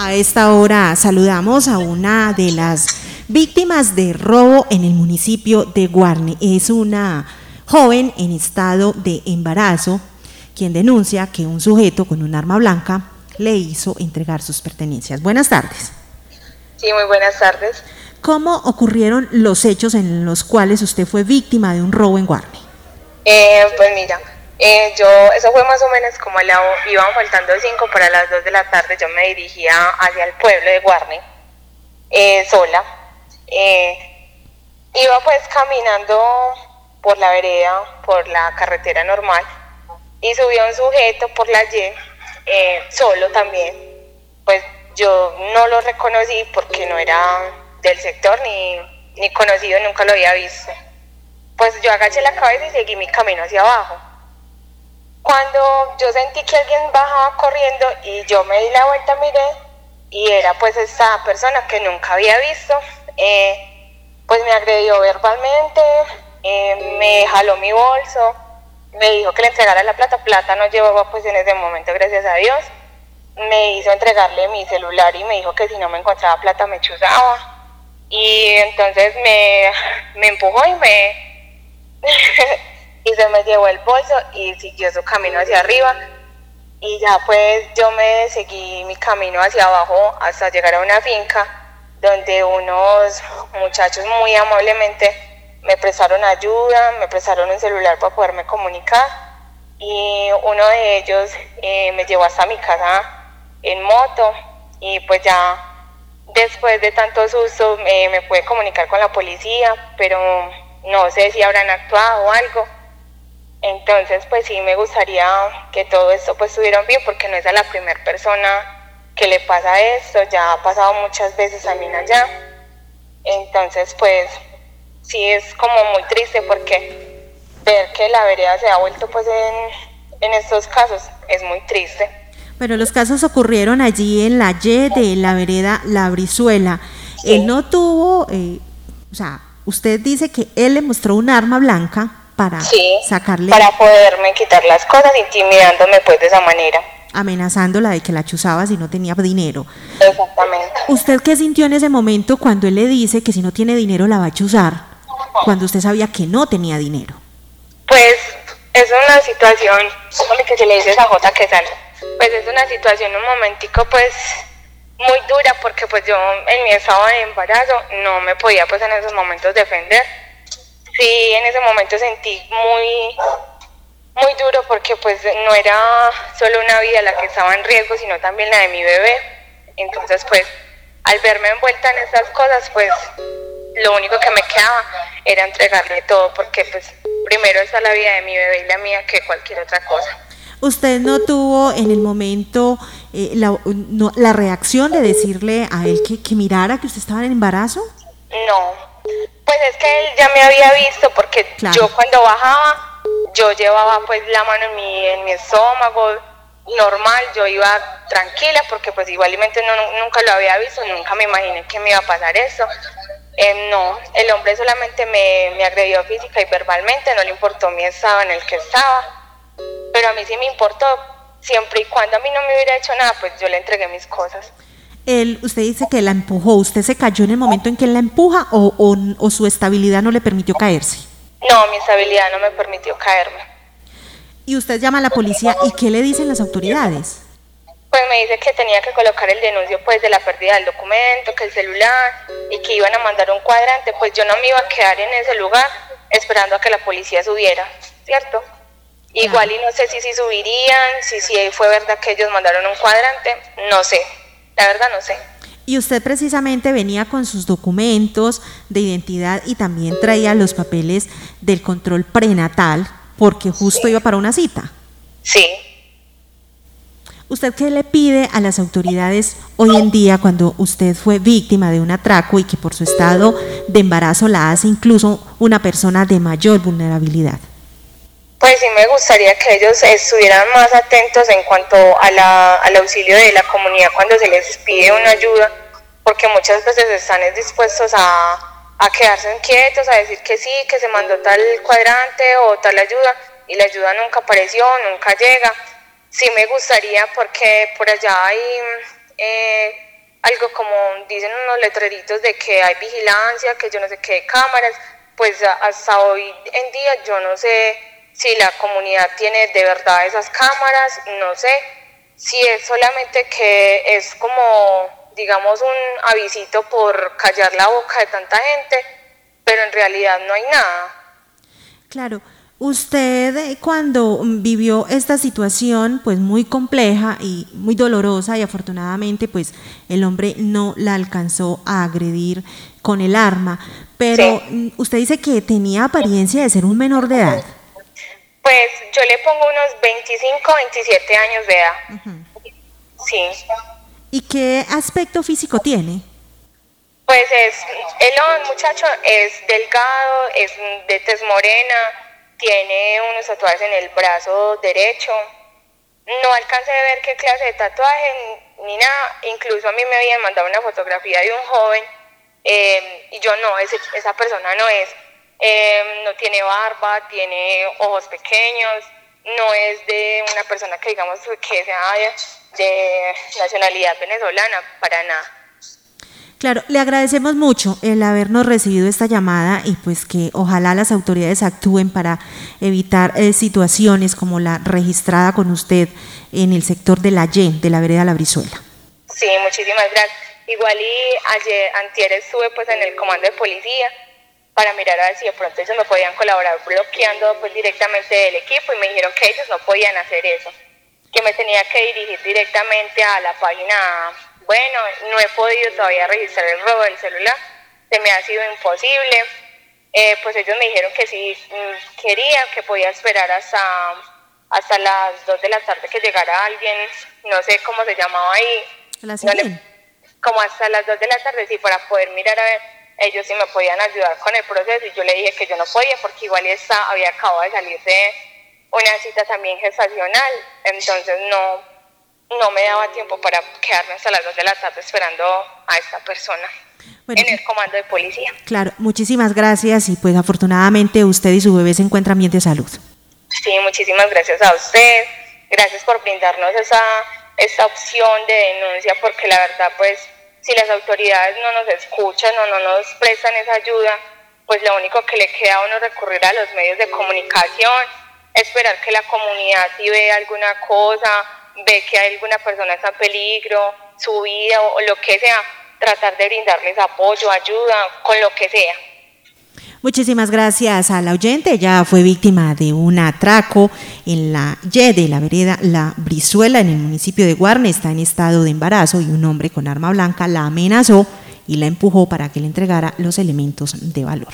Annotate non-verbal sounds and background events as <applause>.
A esta hora saludamos a una de las víctimas de robo en el municipio de Guarne. Es una joven en estado de embarazo quien denuncia que un sujeto con un arma blanca le hizo entregar sus pertenencias. Buenas tardes. Sí, muy buenas tardes. ¿Cómo ocurrieron los hechos en los cuales usted fue víctima de un robo en Guarne? Eh, pues mira, eh, yo, eso fue más o menos como la, iban faltando cinco para las dos de la tarde, yo me dirigía hacia el pueblo de Guarne, eh, sola. Eh, iba pues caminando por la vereda, por la carretera normal, y subió un sujeto por la Y, solo también. Pues yo no lo reconocí porque no era del sector ni, ni conocido, nunca lo había visto. Pues yo agaché la cabeza y seguí mi camino hacia abajo cuando yo sentí que alguien bajaba corriendo y yo me di la vuelta, miré, y era pues esta persona que nunca había visto, eh, pues me agredió verbalmente, eh, me jaló mi bolso, me dijo que le entregara la plata, plata no llevaba pues en ese momento, gracias a Dios, me hizo entregarle mi celular y me dijo que si no me encontraba plata me chuzaba, y entonces me, me empujó y me... <laughs> y se me llevó el bolso y siguió su camino hacia arriba. Y ya pues yo me seguí mi camino hacia abajo hasta llegar a una finca donde unos muchachos muy amablemente me prestaron ayuda, me prestaron un celular para poderme comunicar y uno de ellos eh, me llevó hasta mi casa en moto y pues ya después de tanto susto eh, me pude comunicar con la policía, pero no sé si habrán actuado o algo entonces, pues sí me gustaría que todo esto pues estuviera bien porque no es a la primera persona que le pasa esto, ya ha pasado muchas veces a mí allá. Entonces, pues sí es como muy triste porque ver que la vereda se ha vuelto pues en, en estos casos es muy triste. Pero los casos ocurrieron allí en la Y de la vereda La Brizuela. Él no tuvo, eh, o sea, usted dice que él le mostró un arma blanca para sacarle... Para poderme quitar las cosas, intimidándome pues de esa manera. Amenazándola de que la chuzaba si no tenía dinero. Exactamente. ¿Usted qué sintió en ese momento cuando él le dice que si no tiene dinero la va a chuzar? Cuando usted sabía que no tenía dinero. Pues es una situación, como que se le dice a J que sale. Pues es una situación un momentico pues muy dura porque pues yo en mi estado de embarazo no me podía pues en esos momentos defender sí en ese momento sentí muy muy duro porque pues no era solo una vida la que estaba en riesgo, sino también la de mi bebé. Entonces pues al verme envuelta en esas cosas pues lo único que me quedaba era entregarle todo porque pues primero está la vida de mi bebé y la mía que cualquier otra cosa. ¿Usted no tuvo en el momento eh, la, la, reacción de decirle a él que, que mirara que usted estaba en embarazo? No, pues es que él ya me había visto porque yo cuando bajaba, yo llevaba pues la mano en mi, en mi estómago, normal, yo iba tranquila porque pues igualmente no, nunca lo había visto, nunca me imaginé que me iba a pasar eso. Eh, no, el hombre solamente me, me agredió física y verbalmente, no le importó mi estado en el que estaba, pero a mí sí me importó, siempre y cuando a mí no me hubiera hecho nada, pues yo le entregué mis cosas usted dice que la empujó, ¿usted se cayó en el momento en que la empuja o, o, su estabilidad no le permitió caerse? No, mi estabilidad no me permitió caerme. ¿Y usted llama a la policía y qué le dicen las autoridades? Pues me dice que tenía que colocar el denuncio pues de la pérdida del documento, que el celular y que iban a mandar un cuadrante, pues yo no me iba a quedar en ese lugar esperando a que la policía subiera, ¿cierto? Igual y no sé si, si subirían, si, si fue verdad que ellos mandaron un cuadrante, no sé, la verdad no sé. Y usted precisamente venía con sus documentos de identidad y también traía los papeles del control prenatal porque justo iba para una cita. Sí. ¿Usted qué le pide a las autoridades hoy en día cuando usted fue víctima de un atraco y que por su estado de embarazo la hace incluso una persona de mayor vulnerabilidad? Pues sí me gustaría que ellos estuvieran más atentos en cuanto a la, al auxilio de la comunidad cuando se les pide una ayuda, porque muchas veces están dispuestos a, a quedarse quietos, a decir que sí, que se mandó tal cuadrante o tal ayuda, y la ayuda nunca apareció, nunca llega. Sí me gustaría porque por allá hay eh, algo como dicen unos letreritos de que hay vigilancia, que yo no sé qué cámaras, pues hasta hoy en día yo no sé si la comunidad tiene de verdad esas cámaras, no sé si es solamente que es como, digamos, un avisito por callar la boca de tanta gente, pero en realidad no hay nada. Claro. Usted eh, cuando vivió esta situación pues muy compleja y muy dolorosa y afortunadamente pues el hombre no la alcanzó a agredir con el arma, pero mm, usted dice que tenía apariencia de ser un menor de edad. Pues yo le pongo unos 25, 27 años de edad. Sí. ¿Y qué aspecto físico tiene? Pues es, el muchacho es delgado, es de tez morena, tiene unos tatuajes en el brazo derecho. No alcancé a ver qué clase de tatuaje ni nada. Incluso a mí me habían mandado una fotografía de un joven eh, y yo no, esa persona no es. Eh, no tiene barba, tiene ojos pequeños, no es de una persona que digamos que sea de nacionalidad venezolana, para nada. Claro, le agradecemos mucho el habernos recibido esta llamada y pues que ojalá las autoridades actúen para evitar eh, situaciones como la registrada con usted en el sector de la Y, de la vereda La Brizuela. Sí, muchísimas gracias. Igual y ayer, antier estuve pues en el comando de policía para mirar a ver si de pronto ellos me podían colaborar bloqueando pues directamente del equipo y me dijeron que ellos no podían hacer eso, que me tenía que dirigir directamente a la página bueno, no he podido todavía registrar el robo del celular, se me ha sido imposible. Eh, pues ellos me dijeron que si mm, querían, que podía esperar hasta, hasta las 2 de la tarde que llegara alguien, no sé cómo se llamaba ahí. como hasta las 2 de la tarde, sí, para poder mirar a ver ellos si me podían ayudar con el proceso y yo le dije que yo no podía porque igual está, había acabado de salir de una cita también gestacional, entonces no, no me daba tiempo para quedarme hasta las 2 de la tarde esperando a esta persona. en el comando de policía. Claro, muchísimas gracias y pues afortunadamente usted y su bebé se encuentran bien de salud. Sí, muchísimas gracias a usted, gracias por brindarnos esa, esa opción de denuncia porque la verdad pues si las autoridades no nos escuchan o no nos prestan esa ayuda, pues lo único que le queda a uno recurrir a los medios de comunicación, esperar que la comunidad si ve alguna cosa, ve que alguna persona está en peligro, su vida o, lo que sea, tratar de brindarles apoyo, ayuda, con lo que sea. Muchísimas gracias a la oyente. Ella fue víctima de un atraco en la Y de la vereda La Brizuela en el municipio de Guarne. Está en estado de embarazo y un hombre con arma blanca la amenazó y la empujó para que le entregara los elementos de valor.